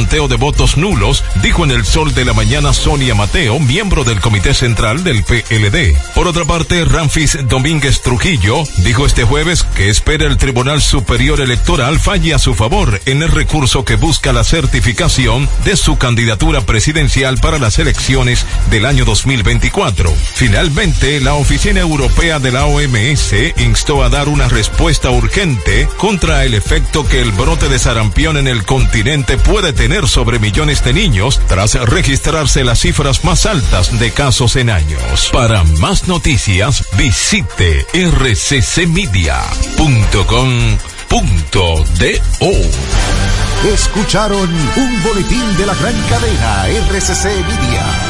conteo de votos nulos, dijo en el sol de la mañana Sonia Mateo, miembro del Comité Central del PLD. Por otra parte, Ramfis Domínguez Trujillo dijo este jueves que espera el Tribunal Superior Electoral falle a su favor en el recurso que busca la certificación de su candidatura presidencial para las elecciones del año 2024. Finalmente, la Oficina Europea de la OMS instó a dar una respuesta urgente contra el efecto que el brote de sarampión en el continente puede tener sobre millones de niños tras registrarse las cifras más altas de casos en años. Para más noticias, visite rccmedia.com.do. Escucharon un boletín de la gran cadena RCC Media.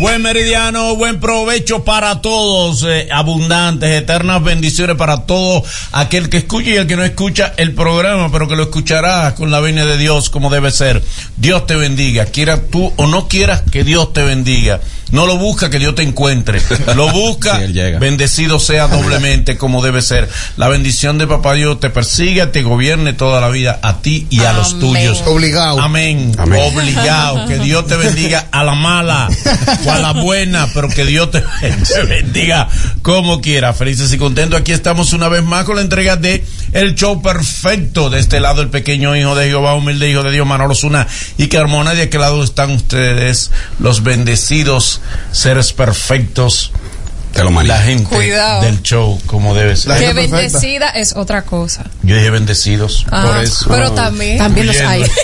Buen meridiano, buen provecho para todos, eh, abundantes, eternas bendiciones para todo aquel que escucha y el que no escucha el programa, pero que lo escuchará con la venia de Dios como debe ser. Dios te bendiga, quieras tú o no quieras que Dios te bendiga. No lo busca que Dios te encuentre. Lo busca, bendecido sea doblemente como debe ser. La bendición de Papá Dios te persiga, te gobierne toda la vida a ti y a los tuyos. Obligado. Amén. Amén. Obligado. Que Dios te bendiga a la mala o a la buena, pero que Dios te, te bendiga como quiera. Felices y contentos. Aquí estamos una vez más con la entrega de El Show Perfecto. De este lado, el pequeño hijo de Jehová, humilde hijo de Dios, Manolo Zuna y Carmona. De aquel lado están ustedes, los bendecidos seres perfectos la la gente Cuidado. del show como debe ser. Que bendecida es otra cosa. Yo dije bendecidos, Ah, por eso. pero también. También los hay.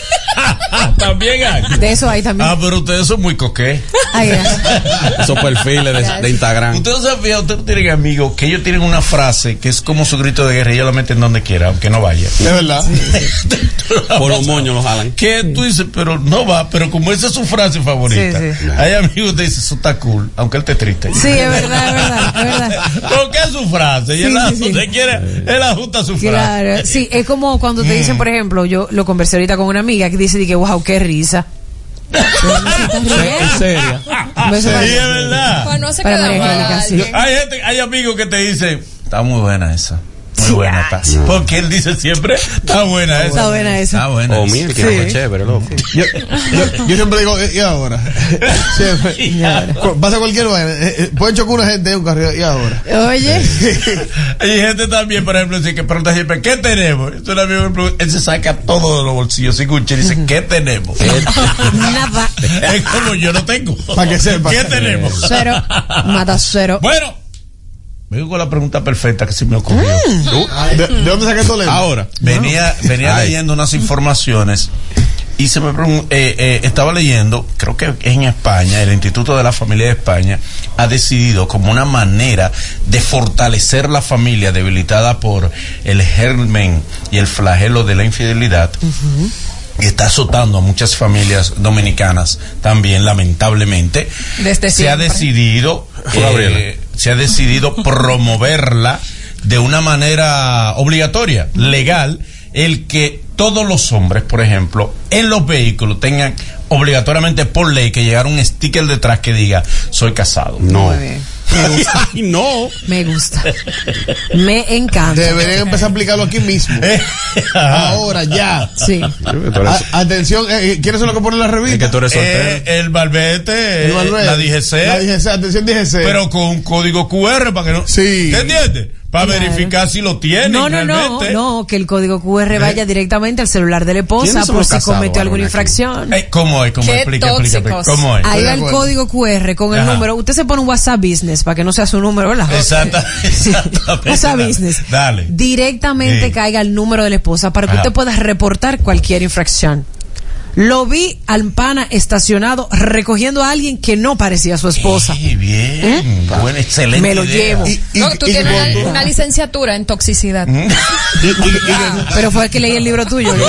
También hay. De eso hay también. Ah, pero ustedes son muy coqués. Esos perfiles de, de Instagram. Ustedes sabían, ustedes tienen amigos que ellos tienen una frase que es como su grito de guerra y ellos la meten donde quiera, aunque no vaya. Es verdad. Por los moños los jalan. Que tú dices, pero no va, pero como esa es su frase favorita, Sí, sí. hay amigos que dicen, eso está cool, aunque él te triste. Sí, es verdad, es verdad, es verdad. Porque es su frase, y él, Sí, sí, quiere, él ajusta su frase. Claro, sí, es como cuando te dicen, por ejemplo, yo lo conversé ahorita con una amiga que dice, que, wow, qué risa. En serio. Sí, es verdad. No se. Hay gente, hay amigos que te dicen, está muy buena esa. Muy buena está. Porque él dice siempre, está buena esa. Está buena esa. Está buena. Oh, esa. mira, que Sí. fue chévere, loco. Yo, yo, yo siempre digo, ¿y ahora? Siempre. Cu- Pasa cualquier vaina. eh, eh, Pueden chocar una gente en un carril, ¿y ahora? Oye, Hay gente también, por ejemplo, así que pregunta siempre, ¿qué tenemos? Entonces, un amigo me pregunta, él se saca todo de los bolsillos, se escucha y dice, ¿qué tenemos? nada. es como yo no tengo. Pa' que sepa. ¿Qué tenemos? Cero. Mata cero. Bueno, vengo con la pregunta perfecta que se me ocurrió. ¿De, de dónde saqué todo Ahora, venía, venía Ay. leyendo unas informaciones y se me eh, eh, estaba leyendo, creo que en España, el Instituto de la Familia de España ha decidido como una manera de fortalecer la familia debilitada por el germen y el flagelo de la infidelidad. Y está azotando a muchas familias dominicanas también, lamentablemente. Desde se ha decidido, eh, se ha decidido promoverla de una manera obligatoria, legal, el que todos los hombres, por ejemplo, en los vehículos tengan obligatoriamente por ley que llegar un sticker detrás que diga soy casado. No. Muy bien. Me gusta. Ay, no. Me gusta. Me encanta. Deberían empezar a aplicarlo aquí mismo. Ahora, ya. Sí. A- atención, eh, eh, ¿quiénes son los que ponen la Es revista? que tú eres soltero. Eh, el barbete, El eh, Valverde. la DGC, La DGC, atención DGC. pero con un código QR para que no. Sí. ¿Qué entiendes? Para Claro. verificar si lo tienen. No, no, no, realmente. no, que el código QR vaya directamente al celular de la esposa ¿Quiénes son por si cometió alguna infracción. Eh, ¿Cómo es? ¿Cómo Qué explica, explica, explica? ¿Cómo es? Ahí va el código QR con el Ajá. número. Usted se pone un WhatsApp Business para que no sea su número, ¿verdad? Exacta, exactamente. Dale. Business. Dale. Directamente Sí. caiga el número de la esposa para que Ajá. usted pueda reportar cualquier infracción. Lo vi al pana estacionado recogiendo a alguien que no parecía su esposa. Sí, bien. Buena, excelente. Me lo idea. llevo. Y- y- No, tú y- tienes y- una, una licenciatura en toxicidad. y- y- y- Pero fue que leí el libro tuyo.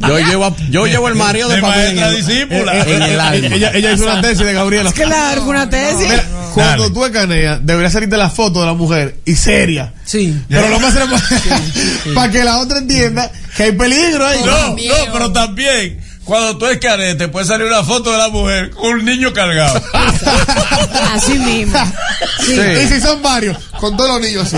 Yo llevo, a- yo llevo el marido de De papel en maestra el, discípula. en- en el alma. ella, ella hizo una tesis de Gabriela. claro, una tesis. Mira, cuando Dale. tú escaneas, debería salirte la foto de la mujer y seria. Sí. Pero lo más para que la otra entienda que hay peligro ahí. No, no, pero también, cuando tú escanees, te puede salir una foto de la mujer con un niño cargado. Así mismo. Sí. Y si son varios, con todos los niños así.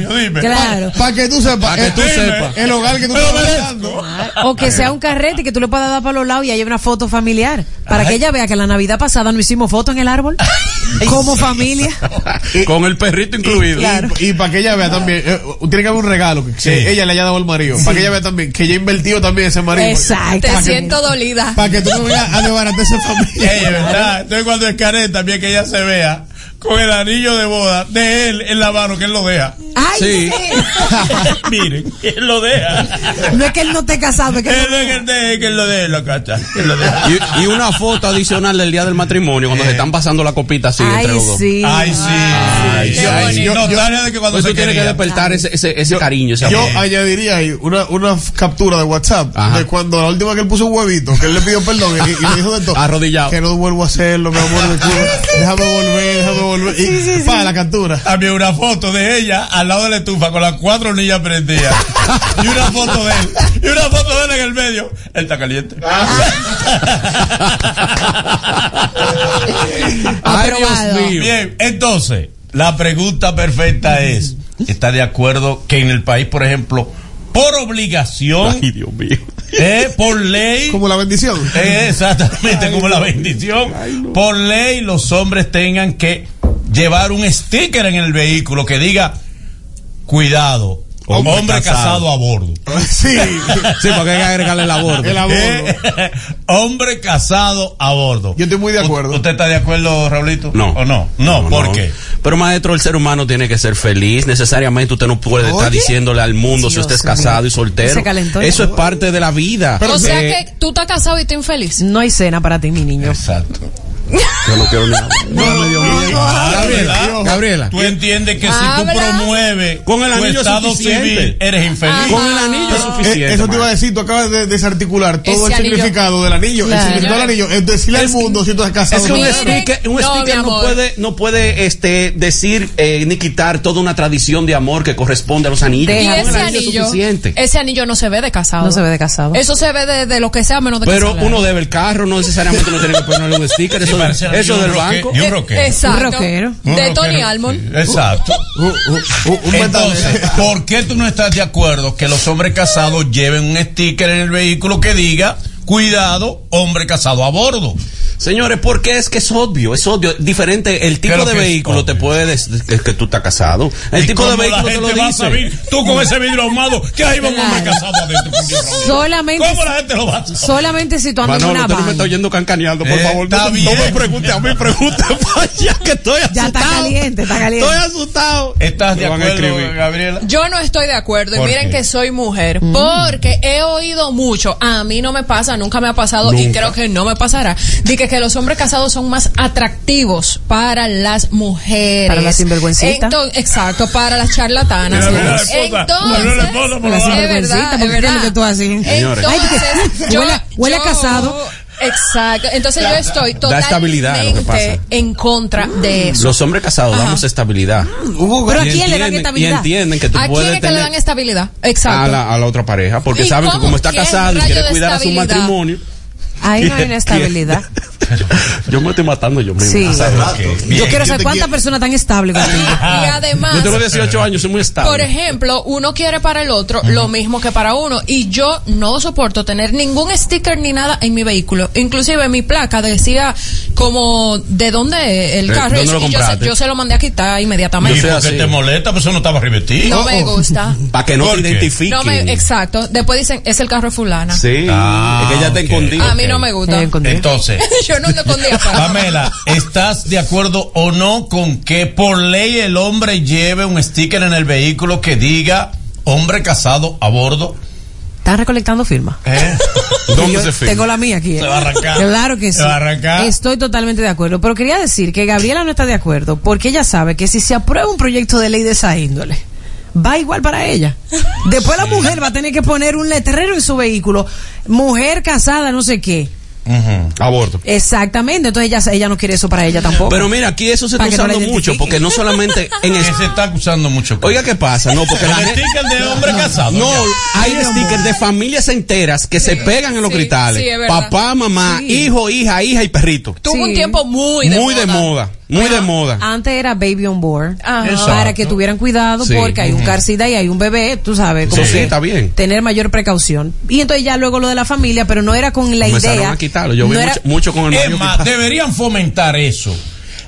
Dime. Claro. Para que tú sepas. Pa' que el- tú el- sepas. El hogar que tú estás dando. O que sea un carrete que tú le puedas dar para los lados y haya una foto familiar. Para que ella vea que la Navidad pasada no hicimos foto en el árbol. Como familia. Con el perrito incluido. Claro. Y, para que ella vea también, eh, tiene que haber un regalo que, ella le haya dado al marido. Para que ella vea también que ella ha invertido también ese marido. Exacto. Te siento dolida. Para que tú no vengas a desbaratar esa familia. Ey, es verdad. Entonces cuando escanee también que ella se vea con el anillo de boda de él en la mano que él lo deja. Ay, Sí. Miren, él lo deja. No es que él no esté casado, es que él no- es que él deje que él lo deje, lo cacha. que él lo deja. Y, y una foto adicional del día del matrimonio cuando se están pasando la copita así entre los dos. sí. Ay, sí. Ay, sí. Ay, sí. Yo- de que cuando Pues se tú tienes que despertar ese, ese, ese cariño, ese Yo amor. añadiría ahí una, captura de WhatsApp Ajá. de cuando la última que él puso un huevito, que él le pidió perdón y, y le dijo de todo. Arrodillado. Que no vuelvo a hacerlo, mi amor de culo. Déjame volver, déjame volver. Y para la captura. Había una foto de ella al lado de la estufa con las cuatro niñas prendidas. y una foto de él. Y una foto de él en el medio. Él está caliente. Ay, Dios mío. Bien, entonces, la pregunta perfecta es, ¿está de acuerdo que en el país, por ejemplo, por obligación, Ay, Dios mío. eh, por ley, Como la bendición. eh, exactamente como la bendición, por ley los hombres tengan que llevar un sticker en el vehículo que diga, cuidado, hombre, Hombre casado. casado a bordo. Sí. Sí, porque hay que agregarle el aborto. Eh, hombre casado a bordo. Yo estoy muy de acuerdo. ¿Usted está de acuerdo, Raulito? No. ¿O no? No, ¿por qué? Pero maestro, el ser humano tiene que ser feliz. Necesariamente usted no puede estar diciéndole al mundo si usted es mío. casado y soltero. Se calentó Eso es parte de la vida. o sea Eh, que tú estás casado y tú infeliz. No hay cena para ti, mi niño. Exacto. Yo no quiero ni hablar. No, me dio miedo. Gabriela, Gabriela. Tú entiendes que si tú promueves Con el tu anillo estado suficiente. civil, eres infeliz. Con el anillo es Eh, suficiente. eso te iba a decir, tú acabas de desarticular todo Ese el anillo. significado del anillo. Claro. El significado del anillo es decirle al mundo si tú estás casado Es que o un no. Un no, no puede, no puede este, decir eh, ni quitar toda una tradición de amor que corresponde a los anillos. Deja. Y ese anillo es suficiente. ese anillo no se ve de casado. No se ve de casado. Eso se ve de, de lo que sea menos de Pero casado. uno debe el carro, no necesariamente no tiene que ponerle un sticker. Sí, Eso, del banco. y un Eh, rockero. Exacto. Un rockero. Un De rockero, Tony Almond. sí, Exacto. Uh, uh, uh, un Entonces. ¿por qué tú no estás de acuerdo que los hombres casados lleven un sticker en el vehículo que diga, cuidado, hombre casado a bordo? Señores, porque es que es obvio, es obvio. Diferente, el tipo de vehículo te obvio. puede decir que tú estás casado. El ¿Y tipo de cómo la vehículo te lo gente va a dice. saber? Tú con ese vidrio ahumado, que ahí va un hombre casado adentro. Solamente, ¿Cómo la gente lo va a saber? solamente si tú andas en Manolo, una usted no me está oyendo cancaneando, por Eh, favor. No, me pregunte a mí, pregunte para allá que estoy asustado. Ya está caliente, está caliente. Estoy asustado. ¿Estás de acuerdo. Gabriela? Yo no estoy de acuerdo y ¿Por miren qué? que soy mujer porque he oído mucho, a mí no me pasa, nunca me ha pasado y creo que no me pasará, que, que los hombres casados son más atractivos para las mujeres. Para la sinvergüencita. Ento- exacto, para las charlatanas. Mira, mira la esposa, Entonces, la La es sinvergüencita, verdad, ¿por es verdad. tú así? Señores. Entonces, yo- huele- huele a yo- casado. Exacto. Entonces yo estoy Da estabilidad, lo que totalmente pasa. en contra de eso. Los hombres casados Ajá. damos estabilidad. Pero ¿a quién le dan estabilidad? Y entienden que tú ¿A quién puedes es que le tener dan estabilidad? Exacto. a la, a la otra pareja, porque ¿Y saben que como está ¿Qué casado y quiere cuidar a su matrimonio. Ahí no hay una estabilidad. yo me estoy matando yo mismo. Sí. Yo Bien. quiero saber te cuántas personas tan estables contigo. Y además, Yo tengo 18 años, soy muy estable. por ejemplo, uno quiere para el otro lo mismo que para uno y yo no soporto tener ningún sticker ni nada en mi vehículo. Inclusive mi placa decía como de dónde el Eh, carro ¿dónde lo y yo, se, compraste? yo se lo mandé a quitar ¿Y inmediatamente. sé por qué te molesta? Pues eso no estaba revestido. No me gusta. Para que no ¿Por te. No me, exacto. Después dicen, es el carro fulana. Sí, Ah, es que ella está ok. escondida. A mí no me gusta. Contigo. Entonces, yo no para Pamela, ¿estás de acuerdo o no con que por ley el hombre lleve un sticker en el vehículo que diga hombre casado a bordo? ¿Están recolectando firmas? ¿Eh? ¿Dónde Yo se firma? Tengo la mía aquí. ¿eh? Se va a arrancar. Claro que sí. Se va a arrancar. Estoy totalmente de acuerdo. Pero quería decir que Gabriela no está de acuerdo porque ella sabe que si se aprueba un proyecto de ley de esa índole, va igual para ella. Después la mujer va a tener que poner un letrero en su vehículo. Mujer casada, no sé qué. Aborto. Exactamente. Entonces ella, ella no quiere eso para ella tampoco. Pero mira, aquí eso se está no usando mucho, porque no solamente en es- se está acusando mucho. Oiga, ¿qué pasa? No, porque la el gente... de hombre casado. No, hay stickers de familias enteras que se pegan en los sí, cristales. sí. Papá, mamá, Sí. hijo, hija, hija y perrito. Tuvo Sí. un tiempo muy de muy moda. de moda, muy de moda. Antes era baby on board. Ajá. Para que tuvieran cuidado Sí. porque hay un carcida y hay un bebé, tú sabes. Como Sí, que está bien. Tener mayor precaución. Y entonces ya luego lo de la familia, pero no era con la Comenzaron idea. a quitarlo. Yo vi no era- mucho, mucho con el Es Mario más, quitado. deberían fomentar eso.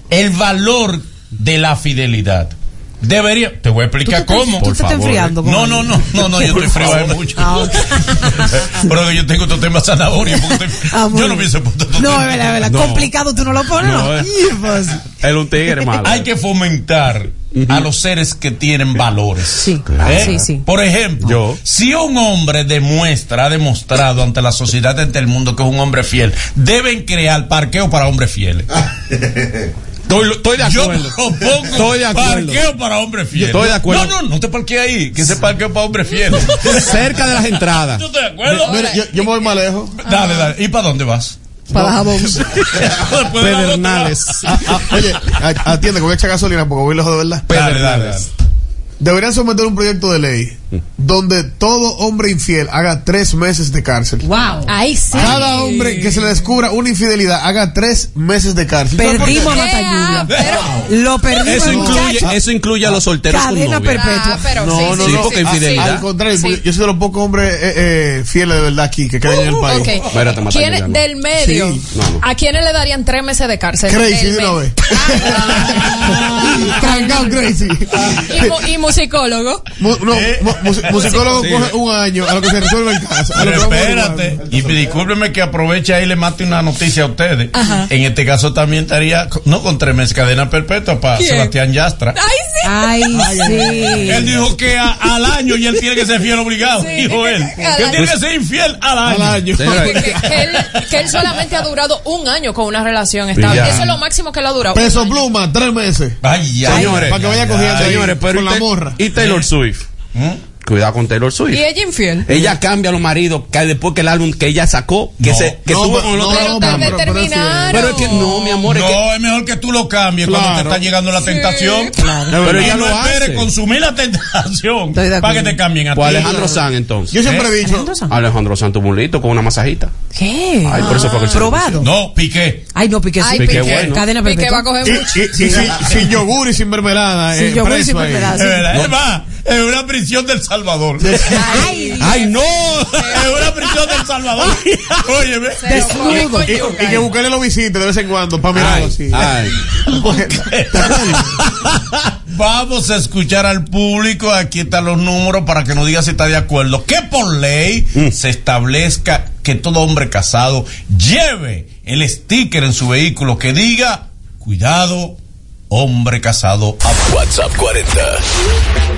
El valor de la fidelidad. Debería. Te voy a ¿Tú te, explicar estás- cómo. te favor, enfriando. No, no, no, no, no, yo estoy frío hace mucho. Ah, ok. Pero que yo tengo otro tema zanahoria. Ah, yo no hubiese puesto otro No, es verdad, es verdad. No. Complicado tú no lo pones, ¿no? No, eh. Él un tigre malo. Hay que fomentar a los seres que tienen valores. Sí, ¿Eh? sí, sí. Por ejemplo, Yo. si un hombre demuestra, ha demostrado ante la sociedad, ante el mundo, que es un hombre fiel, deben crear parqueo para hombres fieles. Estoy, estoy de Yo acuerdo. propongo Estoy de acuerdo. parqueo para hombres fieles. Estoy de acuerdo. No, no, no te parquees ahí, que ese parqueo para hombres fieles. Cerca de las entradas. ¿Tú estás de acuerdo? Mira, yo, yo me voy más lejos. Dale, dale. ¿Y para dónde vas? Para jabón. Pedernales. Ah, ah, oye, a- atiende que voy a echar gasolina porque voy lejos de verdad. Dale. Deberían someter un proyecto de ley donde todo hombre infiel haga tres meses de cárcel. Wow. Ahí sí. Cada hombre que se le descubra una infidelidad haga tres meses de cárcel. Perdimos a Yeah, Matayuya. pero- Lo perdimos. Eso incluye, muchacho. eso incluye a los solteros con Cadena novia. perpetua. Ah, pero No, sí, no, sí, Sí, no. porque sí, sí. infidelidad. Al contrario, Sí. yo soy de los pocos hombres eh, eh, fieles de verdad aquí que quedan en el país. Ok. Espérate, Mateo, ¿Quién ya no. del medio? Sí. No, no. ¿A quiénes le darían tres meses de cárcel? Crazy de una vez. Ah. Cargado crazy. y, mu- y musicólogo. Mu- no, Eh. mu- mus- musicólogo Sí. coge un año a lo que se resuelve el caso. Pero vamos espérate, y discúlpeme que aproveche ahí y le mate una noticia a ustedes. En este caso también estaría, no con tres meses, cadena perpetua para ¿Quién? Sebastián Yastra. Ay, sí. Ay, sí. Él dijo que a- al año y él tiene que ser fiel obligado, Sí, dijo él. Que él año. tiene que ser infiel al año. Al año. Que, él, que él solamente ha durado un año con una relación estable. Ya. Eso es lo máximo que él ha durado. Peso pluma, tres meses. Ay, ay, Señores, para que vaya cogiendo ahí Señores, pero con la morra. y Taylor Swift. ¿Mm? Cuidado con Taylor Swift. Y ella infiel. Ella cambia a los maridos que después que el álbum que ella sacó, que No. se que No, tuvo pero- con el no, otro. Pero no, pero- pero. Pero es que no, mi amor, es que No, es mejor que tú lo cambies cuando te Claro. está llegando la tentación. Pero Y ella no lo esperes consumir la tentación para que te cambien a Pues ti. Alejandro Sanz entonces. Yo siempre ¿Eh? he dicho, Alejandro Sanz. Alejandro Sanz tuvo un lito con una masajita. ¿Qué? Ay, por eso fue que se Probado. No, piqué. Ay, no, pique sí. Ay, Piqué Piqué. bueno. Cadena Piqué va a coger mucho. sin, yogur y sin mermelada. Sin eh, yogur y sin mermelada. Es verdad. Es más, es una prisión del Salvador. Ay, Ay, no. es una prisión del Salvador. Óyeme. Con Y, y que buscarle lo visite de vez en cuando para mirarlo Ay, así. ay. Vamos a escuchar al público. Aquí están los números para que nos diga si está de acuerdo. Que por ley se establezca que todo hombre casado lleve el sticker en su vehículo que diga: Cuidado, hombre casado. WhatsApp 40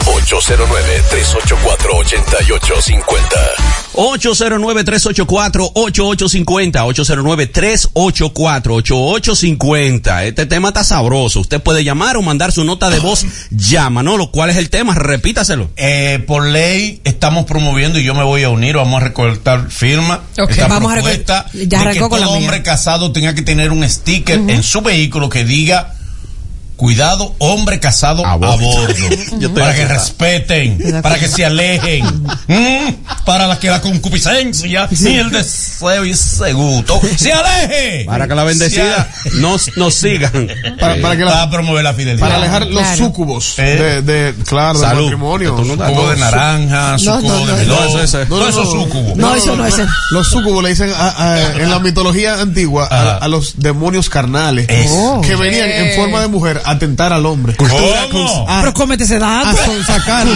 809 384 8850. 809-384-8850, 809-384-8850. Este tema está sabroso. Usted puede llamar o mandar su nota de voz. Llama, ¿no? Lo cual es el tema, repítaselo. Eh, por ley estamos promoviendo y yo me voy a unir, vamos a recolectar firmas. Ok. esta Vamos a propuesta ya de que con la todo mía. hombre casado tenga que tener un sticker en su vehículo que diga Cuidado, hombre casado a A bordo. para que respeten, para que se alejen. Mm, para la que la concupiscencia y el deseo y seguto se aleje. Para que la bendecida nos, nos sigan. Para, para que la- Para promover la fidelidad. para alejar los Claro. súcubos Eh. de, de, claro, del Salud. matrimonio. No Sucubo de naranja, No, sucubo no, no, de no, melón, eso, eso. eso es sucubo. No, eso no, ese- Los súcubos le dicen a- a- en la mitología antigua a, los demonios carnales que venían en forma de mujer a atentar al hombre. Cultura ¿Cómo? A, Pero cómete ese dato. a son- sacar.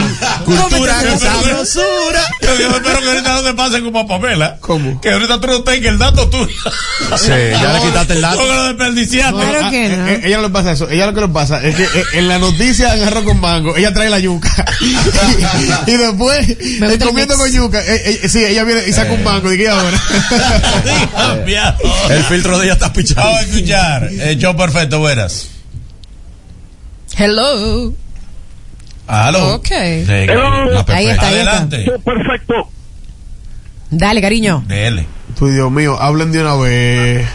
Cultura sabrosura. Yo yo espero que ahorita no te pase como a Pamela. ¿Cómo? Que ahorita tú no tengas el dato tuyo. Sí, ya le quitaste el dato. Porque lo desperdiciaste. No, Claro ah, que eh, no. eh, ella no le pasa eso. Ella lo que le pasa es que eh, en la noticia arroz con mango, ella trae la yuca. y, y después, eh, comiendo con yuca, eh, eh, sí, ella viene y saca un mango. ¿Y qué ahora? Sí, cambiado. El filtro de ella está pichado. Vamos a escuchar. Show perfecto, buenas. Hello. Aló. Ok. Sí, Hello. Ahí está, ahí está. Adelante. Perfecto. Dale, cariño. Dele. Pues Dios mío, hablen de una vez.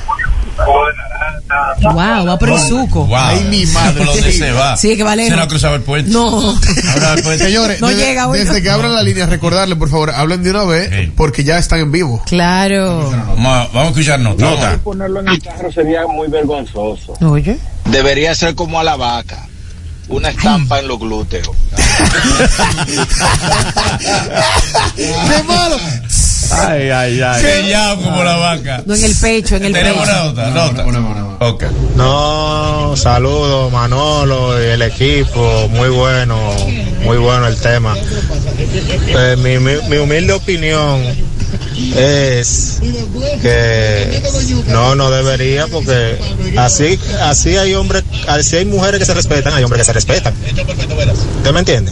Wow, va por el suco. Wow. Ay, mi madre. ¿Por dónde se va? Sí, que va lejos. Se no ha cruzado el puente. No. El puente. Señores, No desde, llega, desde que abran la línea, recordarle, por favor, hablen de una vez, Sí. porque ya están en vivo. Claro. Vamos a, vamos a escuchar nota. Nota. Ponerlo en el carro sería muy vergonzoso. Oye. Debería ser como a la vaca, una estampa en los glúteos. ¡Qué malo! Ay, ay, ay. Sellado como la vaca. No en el pecho, en el Tenemos pecho. una nota. Nota. Ok. No, saludos Manolo y el equipo, muy bueno, muy bueno el tema. Pues mi, mi- mi humilde opinión es que no, no debería porque así, así hay hombres, así hay mujeres que se respetan, hay hombres que se respetan. ¿Usted me entiende?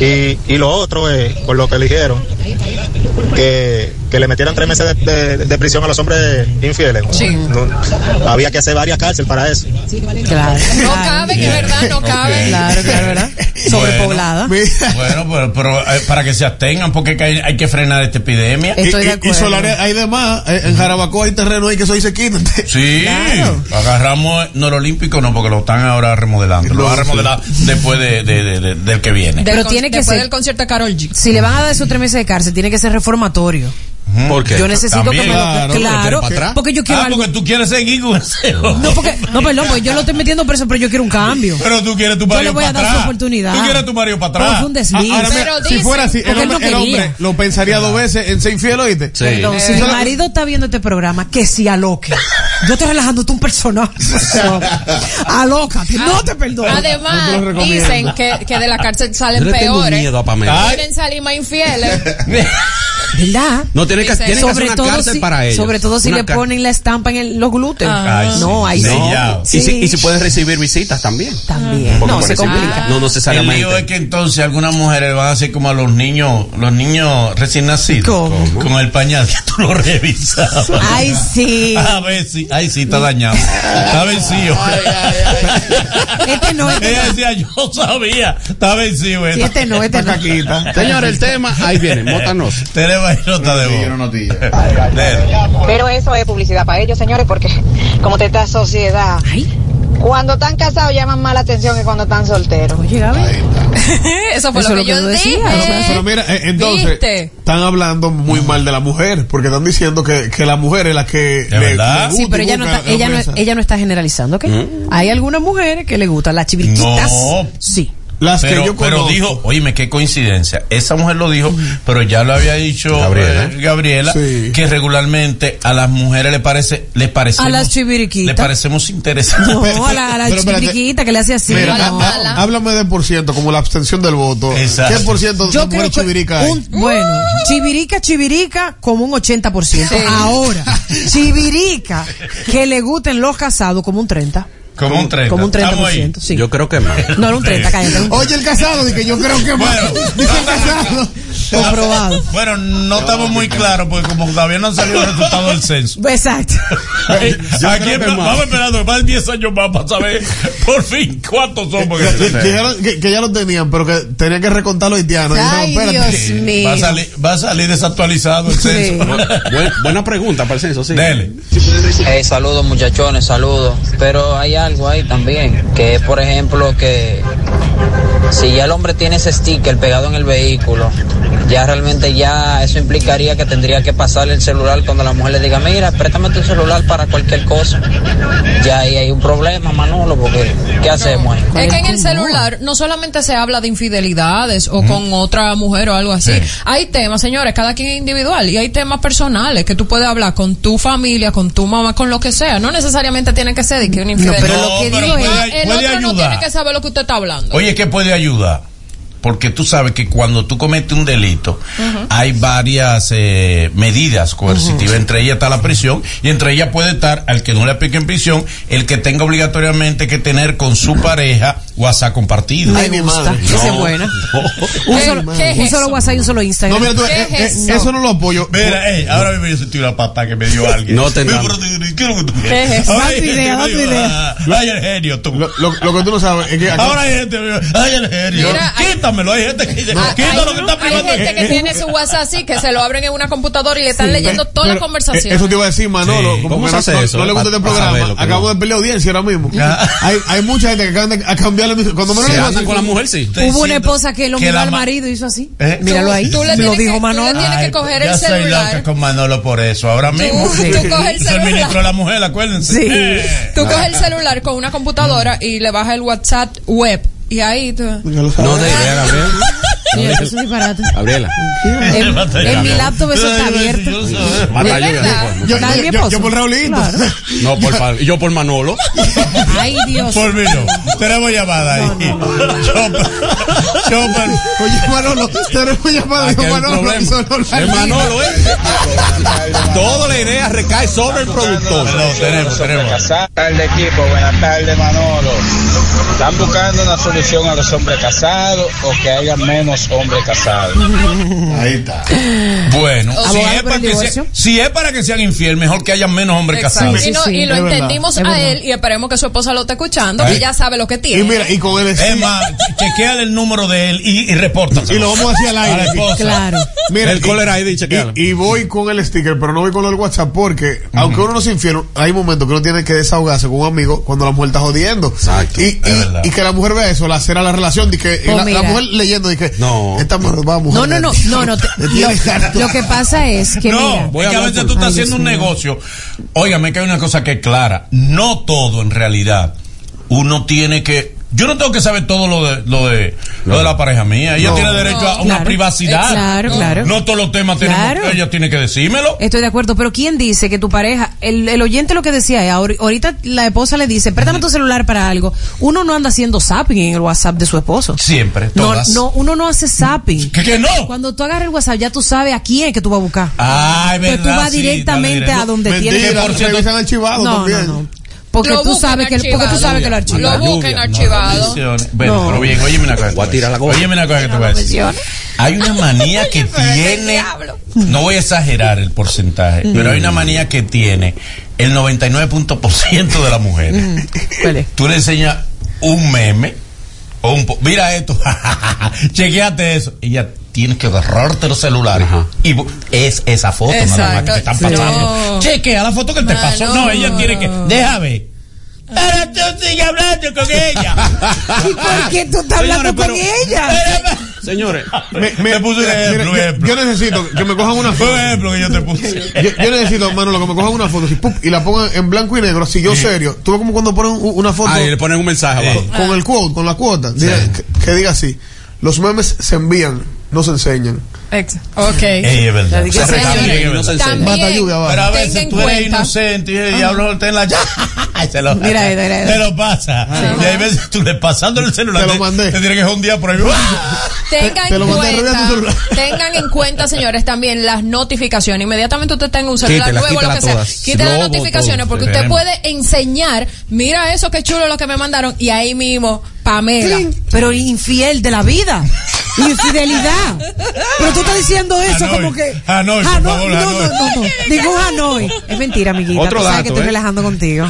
Y, y lo otro es, por lo que eligieron, que, que le metieran tres meses de, de- de prisión a los hombres infieles. Sí. No, había que hacer varias cárceles para eso. Claro. No cabe, que verdad, no cabe. Claro, claro, ¿verdad? Sobrepoblada. Bueno, pero, pero, eh, para que se abstengan, porque que hay, hay que frenar esta epidemia. Y, Estoy de y- y acuerdo. Solares hay de más. Eh, En Jarabacoa hay terreno ahí que soy se quitan. Sí, Claro. agarramos no el olímpico, no, porque lo están ahora remodelando. Lo van a remodelar después de, de- de- de- del que viene. Pero tiene que después ser- del concierto de Carol G. Si le van a dar esos tres meses de tiene que ser reformatorio. ¿Por qué? Yo necesito También, que me lo. claro, Claro, ¿para atrás? porque yo quiero Ah, algo. porque tú quieres seguir con ese. No, porque, no, perdón, porque yo lo estoy metiendo preso, pero yo quiero un cambio. Pero tú quieres tu Yo marido le voy a para dar su atrás. oportunidad. Tú quieres tu marido para Pero atrás. fue un desliz. Ahora, mira, Pero si dice- fuera así, el Porque él no hombre, el hombre lo pensaría dos veces en ser infiel, ¿oíste? Sí. Perdón, si mi marido está viendo este programa, que si aloque. Yo estoy relajando tú un personaje. Alócate, no te perdono. No te Además, dicen que, que de la cárcel salen Yo peores. miedo a Pamela. Quieren salir más infieles. ¿Verdad? No, tiene que, tiene que hacer una cárcel si, para ellos. sobre todo si Una le ponen la estampa en el- los glúteos. Ah. Ay, no, sí. ahí sí. Sellado. Y si, y si puedes recibir visitas también. También. Porque No, se recibir- complica. No El necesariamente. lío es que entonces algunas mujeres van a hacer como a los niños, los niños recién nacidos. ¿Cómo? Con el pañal que tú lo revisabas. Ay, sí. A ver si, ay sí, está dañado. Está vencido. Este no, este Ella no. decía, yo sabía, está vencido. Sí, este no, este no. Señor, el tema, ahí viene, mótanos. Tenemos nota de voz. Dele. Pero eso es publicidad para ellos, señores, porque como te esta sociedad, Ay, cuando están casados llaman más la atención que cuando están solteros. oye. Eso fue Eso lo que lo que yo dije. sea, Pero mira, eh, entonces, ¿Viste? están hablando muy mal de la mujer, porque están diciendo que, que la mujer es la que ¿De verdad? gusta Sí, pero ella no, está, ella, no, ella no está generalizando, ¿ok? Hay algunas mujeres que le gustan las chiviriquitas. No. Sí. Las que Pero, yo pero conozco. dijo, oíme, qué coincidencia. Esa mujer lo dijo, pero ya lo había dicho Gabriela. eh, Gabriela, Sí. que regularmente a las mujeres le parece, les parecemos, A las chiviriquitas. le parecemos interesantes. No, a la, a la Pero espérate. chiviriquita que le hace así. Mira, no. a- háblame de por ciento, como la abstención del voto. Exacto. ¿Qué por ciento de mujeres chivirica hay? un- bueno, chivirica, chivirica, como un 80%. Sí. Ahora, chivirica, que le gusten los casados, como un 30%. Como un 30. Como un Estamos ahí. 30%, sí. Yo creo que más. No, era un 30, cállate. Oye, el casado, di que yo creo que más. Bueno. Dice el casado. Comprobado. Bueno, no estamos muy claros porque como todavía no han salido los resultados del censo. Exacto. Aquí vamos esperando más de 10 años más para saber por fin cuántos somos. Que, que ya lo, que- que ya lo tenían, pero que tenían que recontar los haitianos. Y Ay, dijeron, Dios espérate. mío. Va a salir, va a salir desactualizado el Sí. censo. Buen- buena pregunta para el censo, sí. Dele. Hey, saludos muchachones, saludos. Pero hay algo ahí también, que es por ejemplo que si ya el hombre tiene ese sticker pegado en el vehículo, ya realmente ya eso implicaría que tendría que pasarle el celular cuando la mujer le diga, mira, préstame tu celular para cualquier cosa. Ya ahí hay un problema, Manolo, porque ¿qué hacemos ahí? Es que en el celular no solamente se habla de infidelidades o con otra mujer o algo así. Hay temas, señores, cada quien es individual y hay temas personales que tú puedes hablar con tu familia, con tu mamá, con lo que sea. No necesariamente tiene que ser de que una infidelidad. pero lo que No, digo es- el puede otro no tiene que saber lo que usted está hablando. Oye, ¿qué puede ayudar? Porque tú sabes que cuando tú cometes un delito, hay varias eh, medidas coercitivas. Entre ellas está la prisión y entre ellas puede estar, al que no le aplique en prisión, el que tenga obligatoriamente que tener con su pareja WhatsApp compartido. Me gusta. Esa es buena. Un solo, un solo WhatsApp y un solo Instagram. No, mira, tú, eh, eh, eso no lo apoyo. Mira, ey, ahora mismo yo sentí una pata que me dio alguien. No te ¿qué es lo que tú ¿Qué quieres? es eso? Me ah, Ay, el genio, tú. Lo, lo- lo que tú no sabes es que acá- Ahora hay gente me ay, el genio. Mira, Quítamelo, hay gente que dice, Ah, quítalo hay, que está hay privando. gente que tiene su WhatsApp así, que se lo abren en una computadora y le están Sí, leyendo toda la pero, conversación. eh, Eso te iba a decir, Manolo. Sí. Como ¿Cómo se no, hace no- eso, no le eh? gusta este programa. no. de pelear audiencia ahora mismo. hay, hay mucha gente que acaban de cambiarle. Cuando Se le andan con la mujer, sí. Hubo una esposa que lo miró al ma- marido y hizo así. ¿Eh? Míralo ahí. Tú le lo tienes dijo que- tú le Manolo. tienes que Ay, coger ya el soy celular. loca con Manolo por eso, ahora mismo. tú coges el Soy celular. ministro de la mujer, acuérdense. Sí. Eh. Tú coges el celular con una computadora y le bajas el WhatsApp web. Y ahí tú. No te idea, Gabriel. Mira, eso es un disparate. Gabriela. En, en mi laptop eso está abierto. Mata yo, yo, por Raulito. Claro. No, por yo por Manolo. Ay, Dios. Por mí no. Tenemos llamada ahí. Oye, Manolo, tenemos llamada. Aquí Manolo. Es Manolo, ¿eh? Toda la idea recae sobre el productor. No, tenemos, tenemos. Buenas tardes equipo, buenas tardes Manolo. ¿Están buscando una solución a los hombres casados o que haya menos hombres casados? Ahí está. Bueno, si es, para el que sea- si es para que sean infiel, mejor que haya menos hombres Exacto. casados. Y, no- y lo es verdad, entendimos es a verdad. él y esperemos que su esposa lo esté escuchando, Ay. que ya sabe lo que tiene. Y mira, y con el Es más, chequeale el número de él y, y repórtaselo. Y lo vamos a hacer al A aire. Claro. Mira, El y- caller ID, chequealo. Y, y voy con el sticker, pero no voy con el WhatsApp porque, aunque uno no se infiel, hay momentos que uno tiene que desahogarse con un amigo cuando la mujer está jodiendo. Exacto, Y, es y- y que la mujer vea eso, la será la relación, de que y Pues la, mujer leyendo, de que No. Esta va mujer. No, no, no, no, no. te- lo, que pasa es que no, mira, Voy a que veces tú estás Ay, haciendo un Dios negocio. Óigame que hay una cosa que es clara. No todo en realidad. Uno tiene que. Yo no tengo que saber todo lo de lo de, lo de la pareja mía. Ella No. tiene derecho a una Claro. privacidad. Eh, claro, claro. No todos los temas tenemos. Claro. Ella tiene que decírmelo. Estoy de acuerdo, pero ¿quién dice que tu pareja, el, el oyente lo que decía es, ahor- ahorita la esposa le dice, préstame tu celular para algo, uno no anda haciendo zapping en el WhatsApp de su esposo. Siempre, No, todas. no, uno no hace zapping. ¿Qué, que no? Cuando tú agarras el WhatsApp ya tú sabes a quién es que tú vas a buscar. Ay, Pues verdad. tú vas sí, directamente a donde Mentira, tienes por cierto- revisan archivado No, también. No, no. Porque Lo tú sabes que, porque tú sabes que lo archivan. Lo busquen no, archivado. Menciones. Bueno, No. pero bien, óyeme una cosa. Voy a tirar la cosa. Óyeme una cosa que te voy a decir. Hay una manía que tiene, no voy a exagerar el porcentaje, pero hay una manía que tiene el 99% de las mujeres. ¿Cuál es? Tú le enseñas un meme o un po- mira esto, chequeate eso, y ya tienes que agarrarte los celulares Ajá. y es esa foto nada más que te están Exacto. pasando. No. Chequea la foto que te pasó. No, ella tiene que, déjame. Ahora tú sigues hablando con ella. ¿Y por qué tú estás hablando con pero- ella? Señores, Me, Te puse un mira, ejemplo, mira, yo- necesito que me cojan una foto. un ejemplo que yo te puse. Yo, yo necesito, Manolo, que me cojan una foto así, ¡pum! y la pongan en blanco y negro, así yo serio. Tú ves como cuando ponen una foto ahí le ponen un mensaje abajo. con el quote, con la cuota, diga- que, que diga así: Los memes se envían, no se enseñan. Ex- Ok. Ey, es verdad. Se es no se. Mata lluvia. Pero a veces en tú eres cuenta. inocente y el diablo te en la se lo, Mira, mira, mira. te lo pasa. Y hay veces tú le pasando el celular. Te lo mandé. Te tiene que joder por ahí. Tengan Te lo en cuenta, tu celular. tengan en cuenta, señores, también las notificaciones. Inmediatamente usted tenga un celular Quítela, nuevo, lo que sea. Quite las notificaciones todo. porque usted puede enseñar, mira eso que chulo lo que me mandaron y ahí mismo, Pamela. Pero infiel de la vida. Infidelidad. Pero tú estás diciendo eso Hanoi. como que. Hanoi, por Hanoi, favor, no, Hanoi. no, no, no. Ningún Hanoi. Es mentira, amiguita. Otro tú sabes dato, que estoy ¿eh? relajando contigo.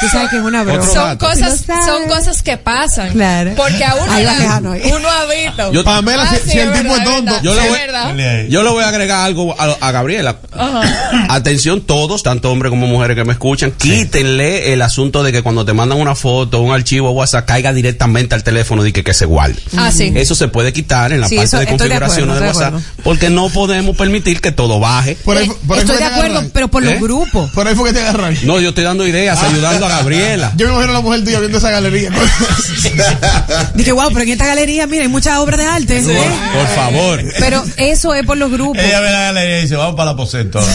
Tú sabes que es una broma. Son cosas, son cosas que pasan. Claro. Porque a uno, la- uno ha visto. Yo- Pamela, Ah, si, sí, el tipo es tonto. es Yo yo le voy a agregar algo a, a Gabriela. Atención todos, tanto hombres como mujeres que me escuchan, quítenle el asunto de que cuando te mandan una foto, un archivo WhatsApp, caiga directamente al teléfono y que, que se guarde. Ah, sí. Eso se puede quitar en la Sí, parte eso de estoy de acuerdo, de de WhatsApp, porque no podemos permitir que todo baje. Por ahí, por ahí Estoy de acuerdo, agarran. pero por los ¿Eh? grupos. Por ahí fue que te agarran. No, yo estoy dando ideas, ayudando a Gabriela. Yo me imagino a la mujer tuya viendo esa galería. Dije, wow, pero en esta galería, mira, hay muchas obras de arte. ¿eh? Por favor. Pero eso es por los grupos. Ella ve la galería y dice, vamos para el aposento.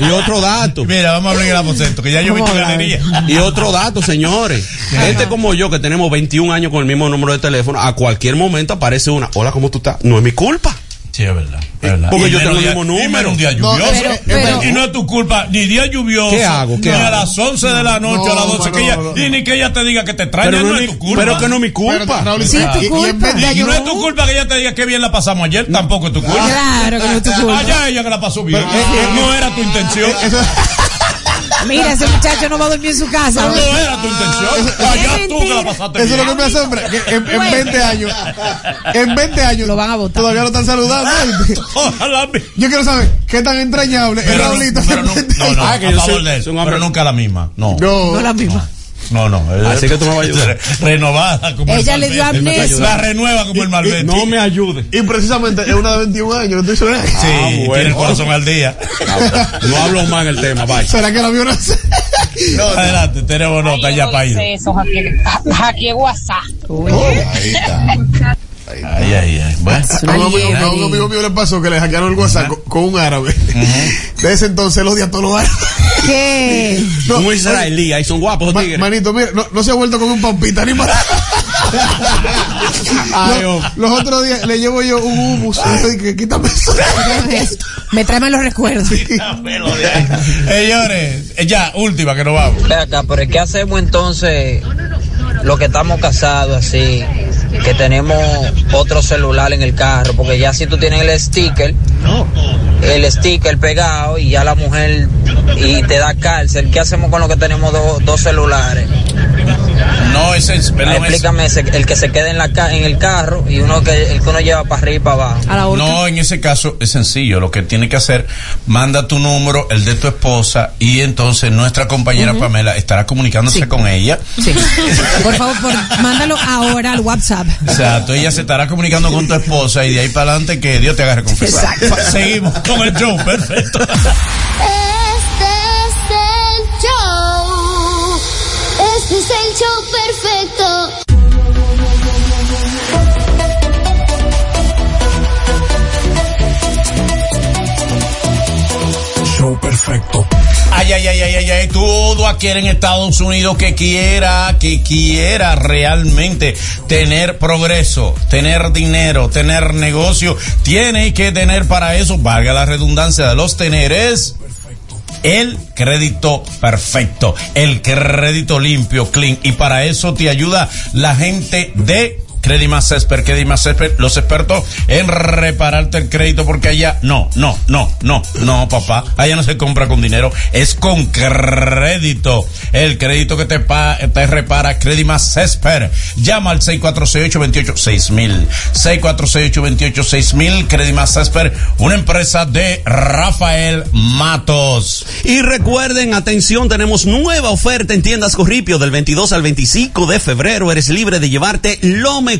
Y otro dato. Mira, vamos a abrir el aposento, que ya yo vi tu ¿Cómo habla? galería. Y otro dato, señores. Gente como yo, que tenemos 21 años con el mismo número de teléfono, a cualquier momento aparece una. Hola, ¿cómo tú estás? No es mi culpa. Sí, es verdad. es verdad. Porque Y yo tengo el mismo y número. un día No, lluvioso. pero- pero- y no es tu culpa, ni día lluvioso. ¿Qué hago? ¿Qué ni a hago? las 11 de la noche, No, a las 12, que no, ella, no, no. y ni que ella te diga que te extraña, Pero no, no es tu culpa. pero que no es mi culpa. Pero, Raúl, Sí, es tu y- y culpa. Ya Y yo no es tu culpa que ella te diga que bien la pasamos ayer, tampoco es tu culpa. Claro que no es tu culpa. Allá ella que la pasó bien. Pero, eh, eh, no era tu intención. Eso- Mira, ese muchacho no va a dormir en su casa. No era tu intención. Allá Es tú que la pasaste Eso es lo que me asombra. Que en, en 20 años, en 20 años, Lo van a votar. Todavía lo están saludando. Yo quiero saber qué tan entrañable es Pero, no, Raulito. pero no, no, no, Ah, que a yo favor soy- de eso, soy un hombre- pero nunca la misma. No. No, No la misma. No, no. Así que tú me vas a ayudar. Renovada como Ella el le dio Malvete. amnesia. La renueva como el Malvete. No me ayude. Y precisamente es una de 21 años. que estoy Sí, Ah, bueno. tiene el corazón al día. No hablo más en el tema, bye. ¿Será que la vio nacer? Adelante, tenemos nota ya para ir. Eso, hackeé WhatsApp. Ay, ay, ay. Bueno. A un, amigo, a un amigo mío le pasó que le hackearon el WhatsApp con, con un árabe. De ese entonces él odia a todos los árabes. ¿Qué? No, Un israelí, ahí son guapos, Ma- tigres. manito, mira, no, no se ha vuelto con un pampita ni más. Ay, Los- los otros días le llevo yo un humus. Dije, quítame eso. Me trae los recuerdos. Señores, eh, ya, última que nos vamos. Ve acá, pero ¿qué hacemos entonces los que estamos casados así? Que tenemos otro celular en el carro, porque ya si tú tienes el sticker, el sticker pegado y ya la mujer y te da cárcel, ¿qué hacemos con los que tenemos do- dos celulares? No, ese es, perdón, es- Explícame ese, el que se queda en, la ca- en el carro y uno que el que uno lleva para arriba y para abajo. A la horca. No, en ese caso es sencillo. Lo que tiene que hacer, manda tu número, el de tu esposa, y entonces nuestra compañera Pamela estará comunicándose con ella. Sí. Por favor, por- mándalo ahora al WhatsApp. Exacto, ella se estará comunicando con tu esposa y de ahí para adelante que Dios te agarre confesar. Seguimos con el show, perfecto. es el show perfecto. Show perfecto. Ay, ay, ay, ay, ay, ay, todo aquel en Estados Unidos que quiera, que quiera realmente tener progreso, tener dinero, tener negocio, tiene que tener para eso, valga la redundancia de los teneres, el crédito perfecto, el crédito limpio, clean, y para eso te ayuda la gente de Credimas Cesper, Credimas Cesper, los expertos en repararte el crédito, porque allá no, no, no, no, no, papá, allá no se compra con dinero, es con crédito. El crédito que te, pa- te repara Credimas Cesper. Llama al 6468-286000. 6468-286000, Credimas Cesper, una empresa de Rafael Matos. Y recuerden, atención, tenemos nueva oferta en tiendas Corripio del 22 al 25 de febrero. Eres libre de llevarte lo mejor,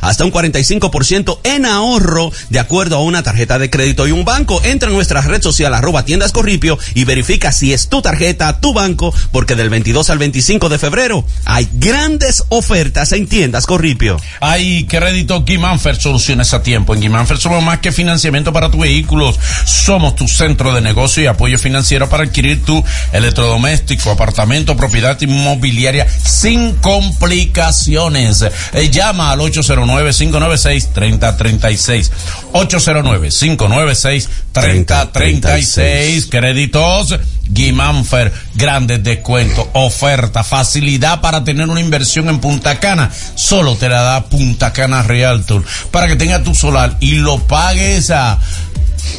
hasta un 45% en ahorro, de acuerdo a una tarjeta de crédito y un banco. Entra en nuestra red social arroba tiendas Corripio y verifica si es tu tarjeta, tu banco, porque del 22 al 25 de febrero hay grandes ofertas en tiendas Corripio. Hay crédito Guimánfer, soluciones a tiempo. En Guimánfer somos más que financiamiento para tus vehículos. Somos tu centro de negocio y apoyo financiero para adquirir tu electrodoméstico, apartamento, propiedad inmobiliaria sin complicaciones. Eh, llama al 809-596-3036. 809-596-3036. Créditos Guimánfer, grandes descuentos, oferta, facilidad para tener una inversión en Punta Cana. Solo te la da Punta Cana Realtor para que tengas tu solar y lo pagues a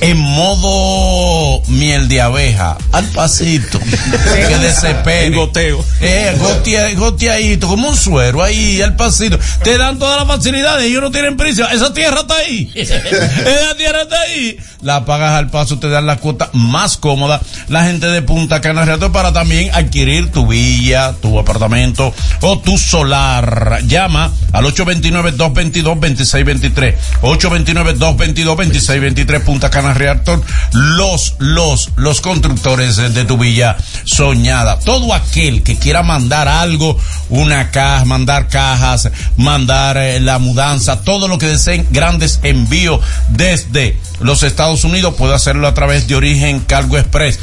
en modo miel de abeja, al pasito, que desespere. goteo. Eh, gotea- goteadito, como un suero, ahí, al pasito. Te dan todas las facilidades, ellos no tienen prisa. Esa tierra está ahí. Esa tierra está ahí. La pagas al paso, te dan la cuota más cómoda. La gente de Punta Cana Real para también adquirir tu villa, tu apartamento o tu solar. Llama al 829-222-2623. 829-222-2623 Punta Cana Reactor. Los, los, los constructores de tu villa soñada. Todo aquel que quiera mandar algo, una caja, mandar cajas, mandar eh, la mudanza, todo lo que deseen, grandes envíos desde los Estados Unidos, puede hacerlo a través de Origen Cargo Express.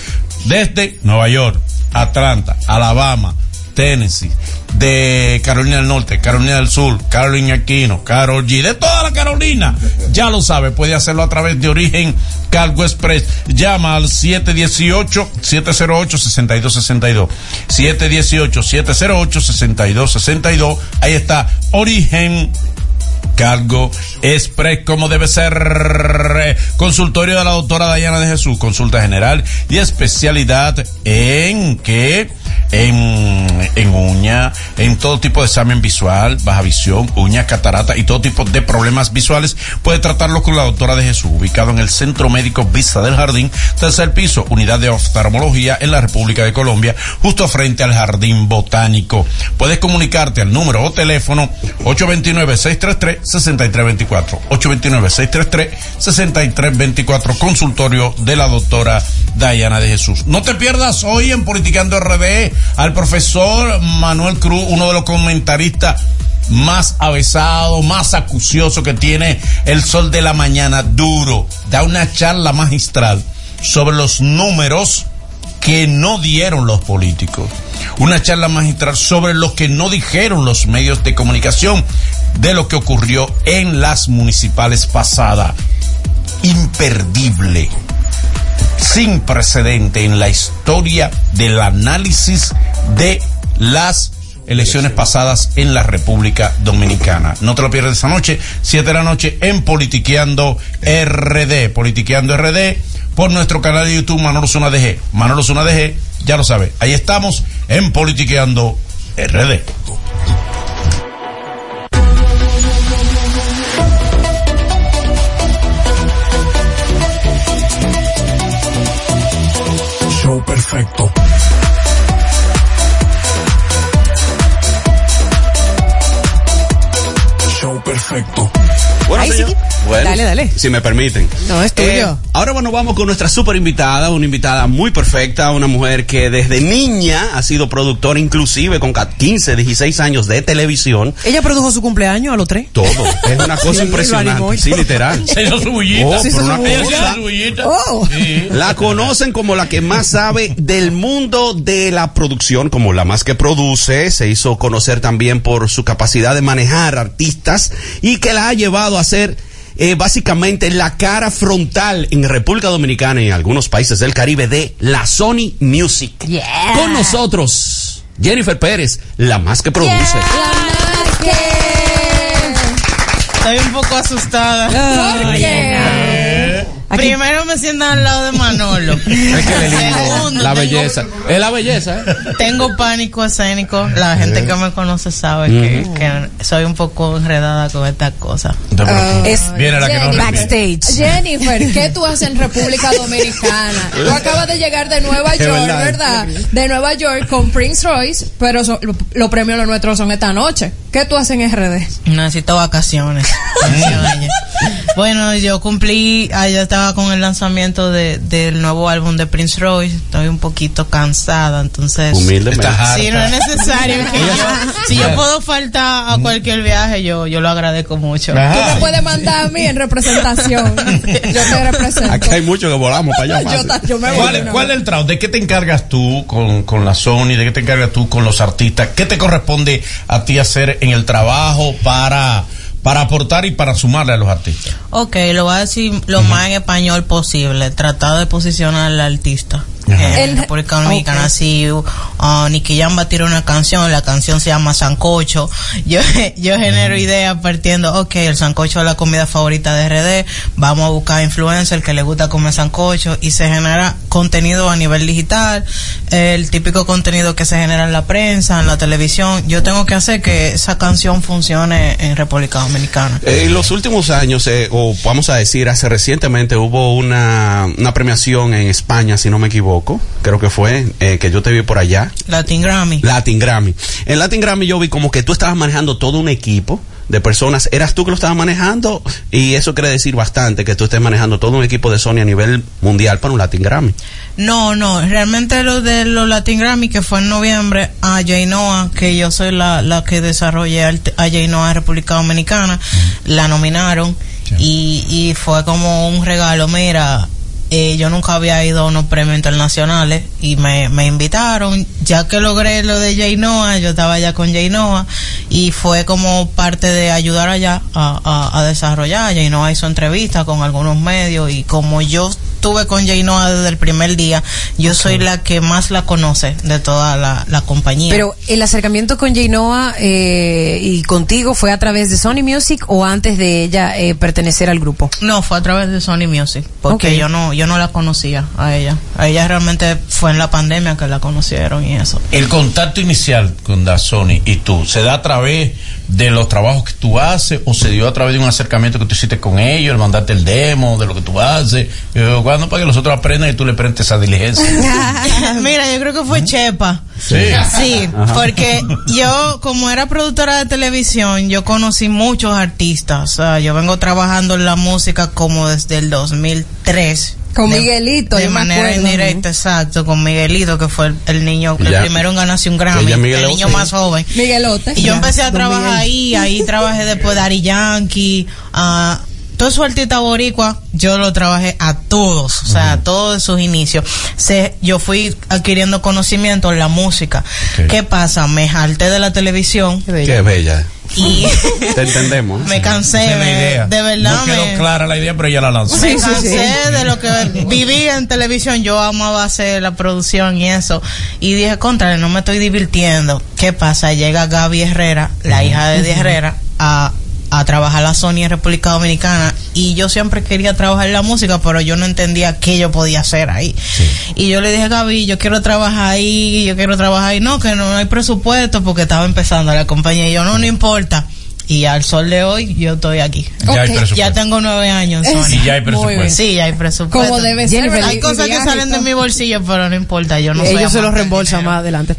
Desde Nueva York, Atlanta, Alabama, Tennessee, de Carolina del Norte, Carolina del Sur, Carolina Aquino, Carol G, de toda la Carolina. Ya lo sabe, puede hacerlo a través de Origen Cargo Express. Llama al 718-708-6262. 718-708-6262. Ahí está Origen Cargo Express como debe ser. Consultorio de la doctora Dayana de Jesús, consulta general y especialidad en qué? En, en uña, en todo tipo de examen visual, baja visión, uña, catarata y todo tipo de problemas visuales. Puede tratarlo con la doctora de Jesús, ubicado en el Centro Médico Vista del Jardín, tercer piso, unidad de oftalmología en la República de Colombia, justo frente al Jardín Botánico. Puedes comunicarte al número o teléfono 829-633-6324. 829-633-6324, consultorio de la doctora Dayana de Jesús. No te pierdas hoy en Politicando RD al profesor Manuel Cruz, uno de los comentaristas más avesado, más acucioso que tiene el sol de la mañana, duro. Da una charla magistral sobre los números que no dieron los políticos. Una charla magistral sobre lo que no dijeron los medios de comunicación de lo que ocurrió en las municipales pasadas. Imperdible. Sin precedente en la historia del análisis de las elecciones pasadas en la República Dominicana. No te lo pierdas esa noche, 7 de la noche en Politiqueando RD. Politiqueando RD por nuestro canal de YouTube Manolo Zuna DG. Manolo Zuna DG, ya lo sabe. Ahí estamos en Politiqueando RD. Perfecto. Show perfecto. Bueno, Ahí señor. sí. Bueno, Dale, dale. Si me permiten. No, es tuyo. Eh, ahora bueno, vamos con nuestra super invitada, una invitada muy perfecta, una mujer que desde niña ha sido productora inclusive con 15, 16 años de televisión. Ella produjo su cumpleaños a los tres. Todo. Es una cosa Sí, impresionante. Sí, literal. Se hizo su bullita. Oh, Se hizo pero su una cosa-. Oh. Sí. La conocen como la que más sabe del mundo de la producción, como la más que produce. Se hizo conocer también por su capacidad de manejar artistas y que la ha llevado a ser eh, básicamente la cara frontal en República Dominicana y en algunos países del Caribe de la Sony Music. Con nosotros, Jennifer Pérez, la más que produce. Estoy un poco asustada. ¿Por qué? Aquí- Primero me sientan al lado de Manolo. Es que Segundo, la tengo- belleza. Es la belleza, ¿eh? Tengo pánico escénico. La gente que me conoce sabe que, que soy un poco enredada con estas cosas. Es Viene la que no backstage. Jennifer, ¿qué tú haces en República Dominicana? Tú acabas de llegar de Nueva York, verdad. ¿verdad? De Nueva York con Prince Royce, pero so- lo- los premios los nuestros son esta noche. ¿Qué tú haces en RD? Necesito vacaciones. Bueno, yo cumplí, allá estaba con el lanzamiento de, del nuevo álbum de Prince Royce. Estoy un poquito cansada, entonces. Humildemente. Sí, no es necesario que yo, si yo puedo faltar a cualquier viaje, yo, yo lo agradezco mucho. Tú me puedes mandar a mí en representación. Yo te represento. Aquí hay muchos que volamos para allá. Yo, yo me voy ¿Cuál, cuál es el trabajo? ¿De qué te encargas tú con, con la Sony? ¿De qué te encargas tú con los artistas? ¿Qué te corresponde a ti hacer en el trabajo para, para aportar y para sumarle a los artistas? Ok, lo voy a decir lo más en español posible. Tratar de posicionar al artista. En El- República Dominicana. ok. Sí, uh, Nicky Jam va a tirar una canción, la canción se llama Sancocho. Yo, yo genero ideas partiendo, ok, el sancocho es la comida favorita de RD, vamos a buscar influencer que le gusta comer sancocho y se genera contenido a nivel digital, el típico contenido que se genera en la prensa, en la televisión. Yo tengo que hacer que esa canción funcione en República Dominicana. Eh, en los últimos años, eh, o vamos a decir, hace recientemente hubo una, una premiación en España, si no me equivoco, creo que fue, eh, que yo te vi por allá, Latin Grammy. Latin Grammy. En Latin Grammy yo vi como que tú estabas manejando todo un equipo de personas. ¿Eras tú que lo estabas manejando? Y eso quiere decir bastante que tú estés manejando todo un equipo de Sony a nivel mundial para un Latin Grammy. No, no, realmente lo de los Latin Grammy que fue en noviembre a Jainoa, que yo soy la, la que desarrollé a Jainoa en República Dominicana, la nominaron y, y fue como un regalo, mira, eh, yo nunca había ido a unos premios internacionales y me, me invitaron, ya que logré lo de Jainoa, yo estaba allá con Jainoa y fue como parte de ayudar allá a, a, desarrollar. Jainoa hizo entrevistas con algunos medios y como yo estuve con Jainoa desde el primer día, yo soy la que más la conoce de toda la, la compañía. Pero el acercamiento con Jainoa eh, y contigo fue a través de Sony Music o antes de ella eh, pertenecer al grupo. No, fue a través de Sony Music, porque Ok. yo no yo no la conocía a ella. A ella realmente fue en la pandemia que la conocieron y eso. El contacto inicial con Da Sony y tú, ¿se da a través de los trabajos que tú haces o se dio a través de un acercamiento que tú hiciste con ellos, el mandarte el demo de lo que tú haces? ¿Cuándo para que los otros aprendan y tú le prestes esa diligencia? Mira, yo creo que fue Chepa. Sí. Sí, Ajá. porque yo, como era productora de televisión, yo conocí muchos artistas. O sea, yo vengo trabajando en la música como desde el 2003. Con De- Miguelito, De me manera acuerdo. indirecta, exacto, con Miguelito, que fue el, el niño, el primero en ganarse un Grammy, el niño más joven. Miguelote. Y yo Ya, empecé a trabajar Miguel. ahí, ahí trabajé después de Ari Yankee, a todo su artista boricua, yo lo trabajé a todos, o sea, a todos sus inicios. Se, yo fui adquiriendo conocimiento en la música. ¿Qué pasa? Me jalté de la televisión Qué bella. Y Te entendemos. me cansé, me- idea. de verdad No quedó me, clara la idea, pero ella la lanzó. me cansé de lo que vivía en televisión. Yo amaba hacer la producción y eso. Y dije, contra, no me estoy divirtiendo. ¿Qué pasa? Llega Gaby Herrera, la hija de Herrera, a, a trabajar a la Sony en República Dominicana. Y yo siempre quería trabajar en la música, pero yo no entendía qué yo podía hacer ahí. Y yo le dije, Gaby, yo quiero trabajar ahí, yo quiero trabajar ahí. No, que no hay presupuesto porque estaba empezando la compañía. Y yo, no, no importa. Y al sol de hoy, yo estoy aquí. Ya hay presupuesto. Ya tengo nueve años. Sony. Y ya hay presupuesto. Sí, ya hay presupuesto. Como debe ser, Hay cosas que salen de mi bolsillo, pero no importa. Yo no soy se los reembolsan más adelante.